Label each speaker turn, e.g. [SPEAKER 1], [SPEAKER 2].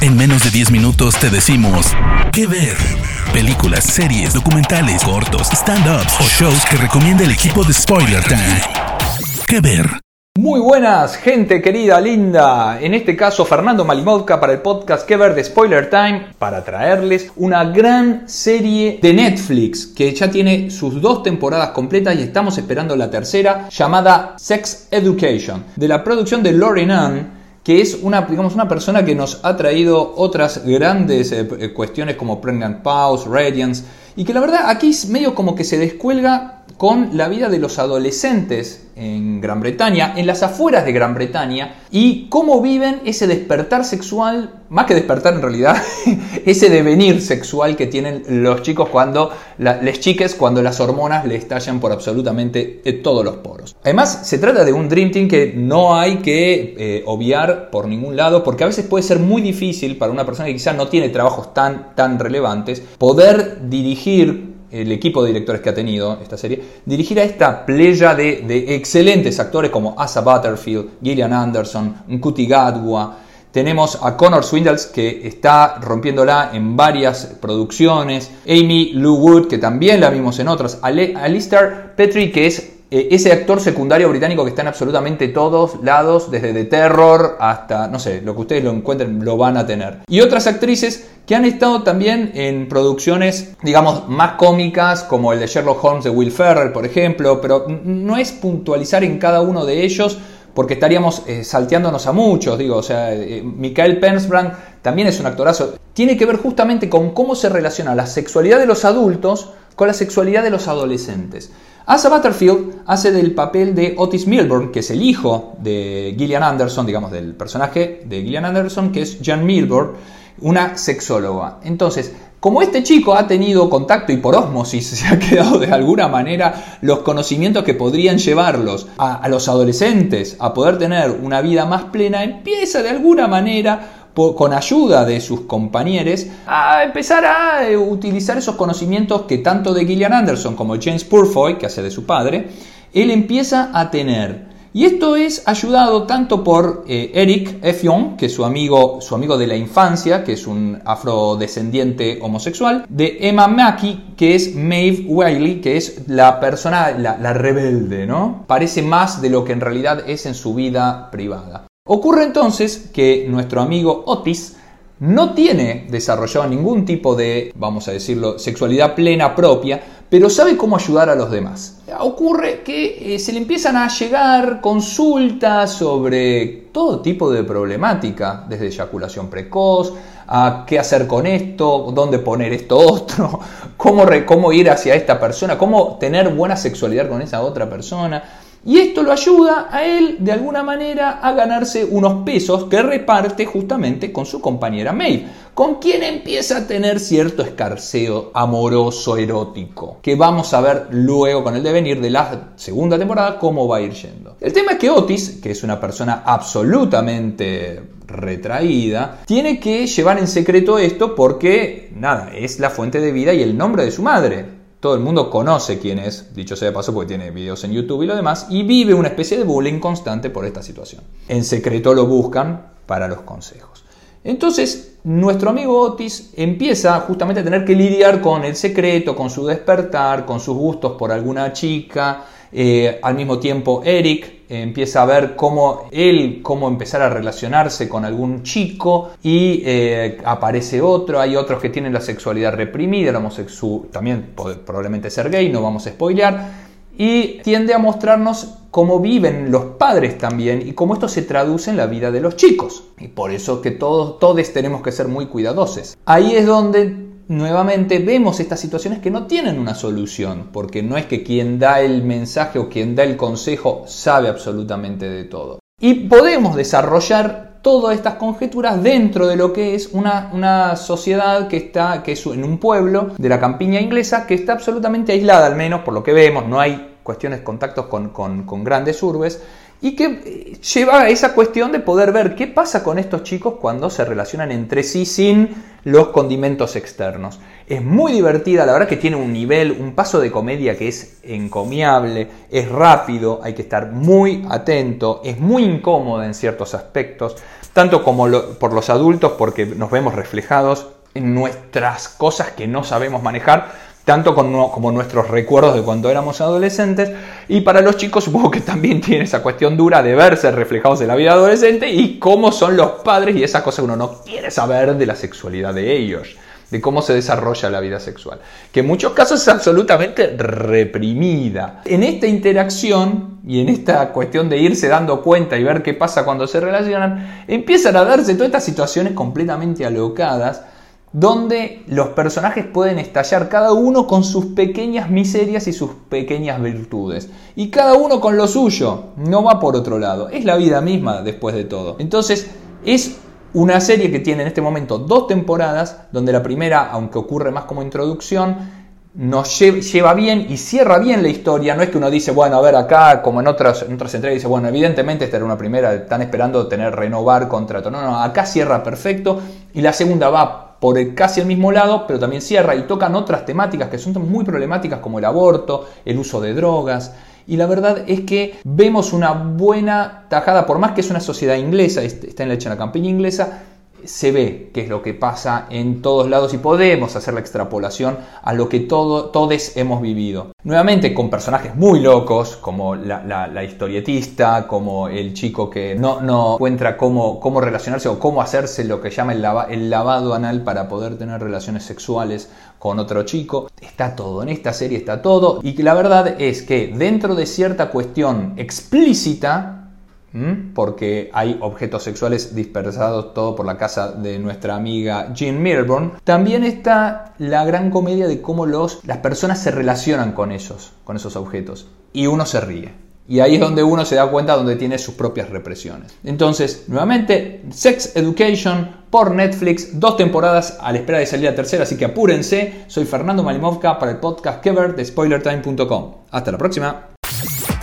[SPEAKER 1] En menos de 10 minutos te decimos qué ver. Películas, series, documentales, cortos, stand-ups o shows que recomienda el equipo de Spoiler Time. ¿Qué ver?
[SPEAKER 2] Muy buenas, gente querida, linda. En este caso, Fernando Malimodka para el podcast Que ver de Spoiler Time para traerles una gran serie de Netflix que ya tiene sus dos temporadas completas y estamos esperando la tercera llamada Sex Education de la producción de Lauren Ann que es una, digamos, una persona que nos ha traído otras grandes eh, eh, cuestiones como Pregnant Pause, Radiance, y que la verdad aquí es medio como que se descuelga con la vida de los adolescentes en Gran Bretaña, en las afueras de Gran Bretaña, y cómo viven ese despertar sexual, más que despertar en realidad, ese devenir sexual que tienen los chicos cuando, las chiques, cuando las hormonas le estallan por absolutamente eh, todos los poros. Además, se trata de un Dream Team que no hay que eh, obviar por ningún lado, porque a veces puede ser muy difícil para una persona que quizás no tiene trabajos tan, tan relevantes, poder dirigir el equipo de directores que ha tenido esta serie, dirigir a esta playa de, excelentes actores como Asa Butterfield, Gillian Anderson, Nkuti Gadwa. Tenemos a Connor Swindles que está rompiéndola en varias producciones. Amy Lou Wood que también la vimos en otras. Alistair Petrie que es eh, ese actor secundario británico que está en absolutamente todos lados, desde The Terror hasta, no sé, lo que ustedes lo encuentren lo van a tener. Y otras actrices que han estado también en producciones, digamos, más cómicas, como el de Sherlock Holmes de Will Ferrell, por ejemplo, pero no es puntualizar en cada uno de ellos porque estaríamos eh, salteándonos a muchos, digo, o sea, eh, Michael Pensbrand también es un actorazo. Tiene que ver justamente con cómo se relaciona la sexualidad de los adultos con la sexualidad de los adolescentes. Asa Butterfield hace del papel de Otis Milburn, que es el hijo de Gillian Anderson, digamos, del personaje de Gillian Anderson, que es Jan Milburn, una sexóloga. Entonces, como este chico ha tenido contacto y por osmosis se ha quedado de alguna manera los conocimientos que podrían llevarlos a, los adolescentes a poder tener una vida más plena, empieza de alguna manera con ayuda de sus compañeros, a empezar a eh, utilizar esos conocimientos que tanto de Gillian Anderson como James Purfoy, que hace de su padre, él empieza a tener. Y esto es ayudado tanto por eh, Eric Effion, que es su amigo, su amigo de la infancia, que es un afrodescendiente homosexual, de Emma Mackey, que es Maeve Wiley, que es la persona, la, la rebelde, ¿no? Parece más de lo que en realidad es en su vida privada. Ocurre entonces que nuestro amigo Otis no tiene desarrollado ningún tipo de, vamos a decirlo, sexualidad plena propia, pero sabe cómo ayudar a los demás. Ocurre que eh, se le empiezan a llegar consultas sobre todo tipo de problemática, desde eyaculación precoz, a qué hacer con esto, dónde poner esto otro, cómo, cómo ir hacia esta persona, cómo tener buena sexualidad con esa otra persona. Y esto lo ayuda a él de alguna manera a ganarse unos pesos que reparte justamente con su compañera Maeve, con quien empieza a tener cierto escarceo amoroso erótico, que vamos a ver luego con el devenir de la segunda temporada cómo va a ir yendo. El tema es que Otis, que es una persona absolutamente retraída, tiene que llevar en secreto esto porque, nada, es la fuente de vida y el nombre de su madre todo el mundo conoce quién es, dicho sea de paso porque tiene videos en YouTube y lo demás, y vive una especie de bullying constante por esta situación. En secreto lo buscan para los consejos. Entonces, nuestro amigo Otis empieza justamente a tener que lidiar con el secreto, con su despertar, con sus gustos por alguna chica, eh, al mismo tiempo, Eric empieza a ver cómo él, cómo empezar a relacionarse con algún chico y eh, aparece otro. Hay otros que tienen la sexualidad reprimida, el homosexual, también probablemente ser gay, no vamos a spoilear. Y tiende a mostrarnos cómo viven los padres también y cómo esto se traduce en la vida de los chicos. Y por eso que todos, todos tenemos que ser muy cuidadosos. Ahí es donde nuevamente vemos estas situaciones que no tienen una solución, porque no es que quien da el mensaje o quien da el consejo sabe absolutamente de todo. Y podemos desarrollar todas estas conjeturas dentro de lo que es una, sociedad que está que es en un pueblo de la campiña inglesa que está absolutamente aislada, al menos por lo que vemos, no hay cuestiones, contactos con, con grandes urbes, y que eh, lleva a esa cuestión de poder ver qué pasa con estos chicos cuando se relacionan entre sí sin los condimentos externos. Es muy divertida, la verdad que tiene un nivel, un paso de comedia que es encomiable, es rápido, hay que estar muy atento, es muy incómoda en ciertos aspectos, tanto como por los adultos porque nos vemos reflejados en nuestras cosas que no sabemos manejar, tanto como nuestros recuerdos de cuando éramos adolescentes. Y para los chicos supongo que también tiene esa cuestión dura de verse reflejados en la vida adolescente y cómo son los padres y esa cosa que uno no quiere saber de la sexualidad de ellos de cómo se desarrolla la vida sexual, que en muchos casos es absolutamente reprimida. En esta interacción y en esta cuestión de irse dando cuenta y ver qué pasa cuando se relacionan, empiezan a darse todas estas situaciones completamente alocadas donde los personajes pueden estallar cada uno con sus pequeñas miserias y sus pequeñas virtudes. Y cada uno con lo suyo, no va por otro lado, es la vida misma después de todo. Entonces es una serie que tiene en este momento dos temporadas, donde la primera, aunque ocurre más como introducción, nos lleva bien y cierra bien la historia. No es que uno dice, bueno, a ver, acá, como en otras, en otras dice, bueno, evidentemente esta era una primera, están esperando tener renovar contrato. No, no, acá cierra perfecto. Y la segunda va por el, casi el mismo lado, pero también cierra y tocan otras temáticas que son muy problemáticas como el aborto, el uso de drogas. Y la verdad es que vemos una buena tajada, por más que es una sociedad inglesa, está hecha en la campiña inglesa, se ve qué es lo que pasa en todos lados y podemos hacer la extrapolación a lo que todo, todos hemos vivido. Nuevamente con personajes muy locos, como la, historietista, como el chico que no, no encuentra cómo, cómo, relacionarse o cómo hacerse lo que llama el, el lavado anal para poder tener relaciones sexuales con otro chico. Está todo, en esta serie está todo. Y la verdad es que dentro de cierta cuestión explícita, porque hay objetos sexuales dispersados todo por la casa de nuestra amiga Jean Milburn. También está la gran comedia de cómo las personas se relacionan con ellos, con esos objetos. Y uno se ríe. Y ahí es donde uno se da cuenta donde tiene sus propias represiones. Entonces, nuevamente, Sex Education por Netflix, dos temporadas a la espera de salir la tercera, así que apúrense. Soy Fernando Malimovka para el podcast Kever de SpoilerTime.com. Hasta la próxima.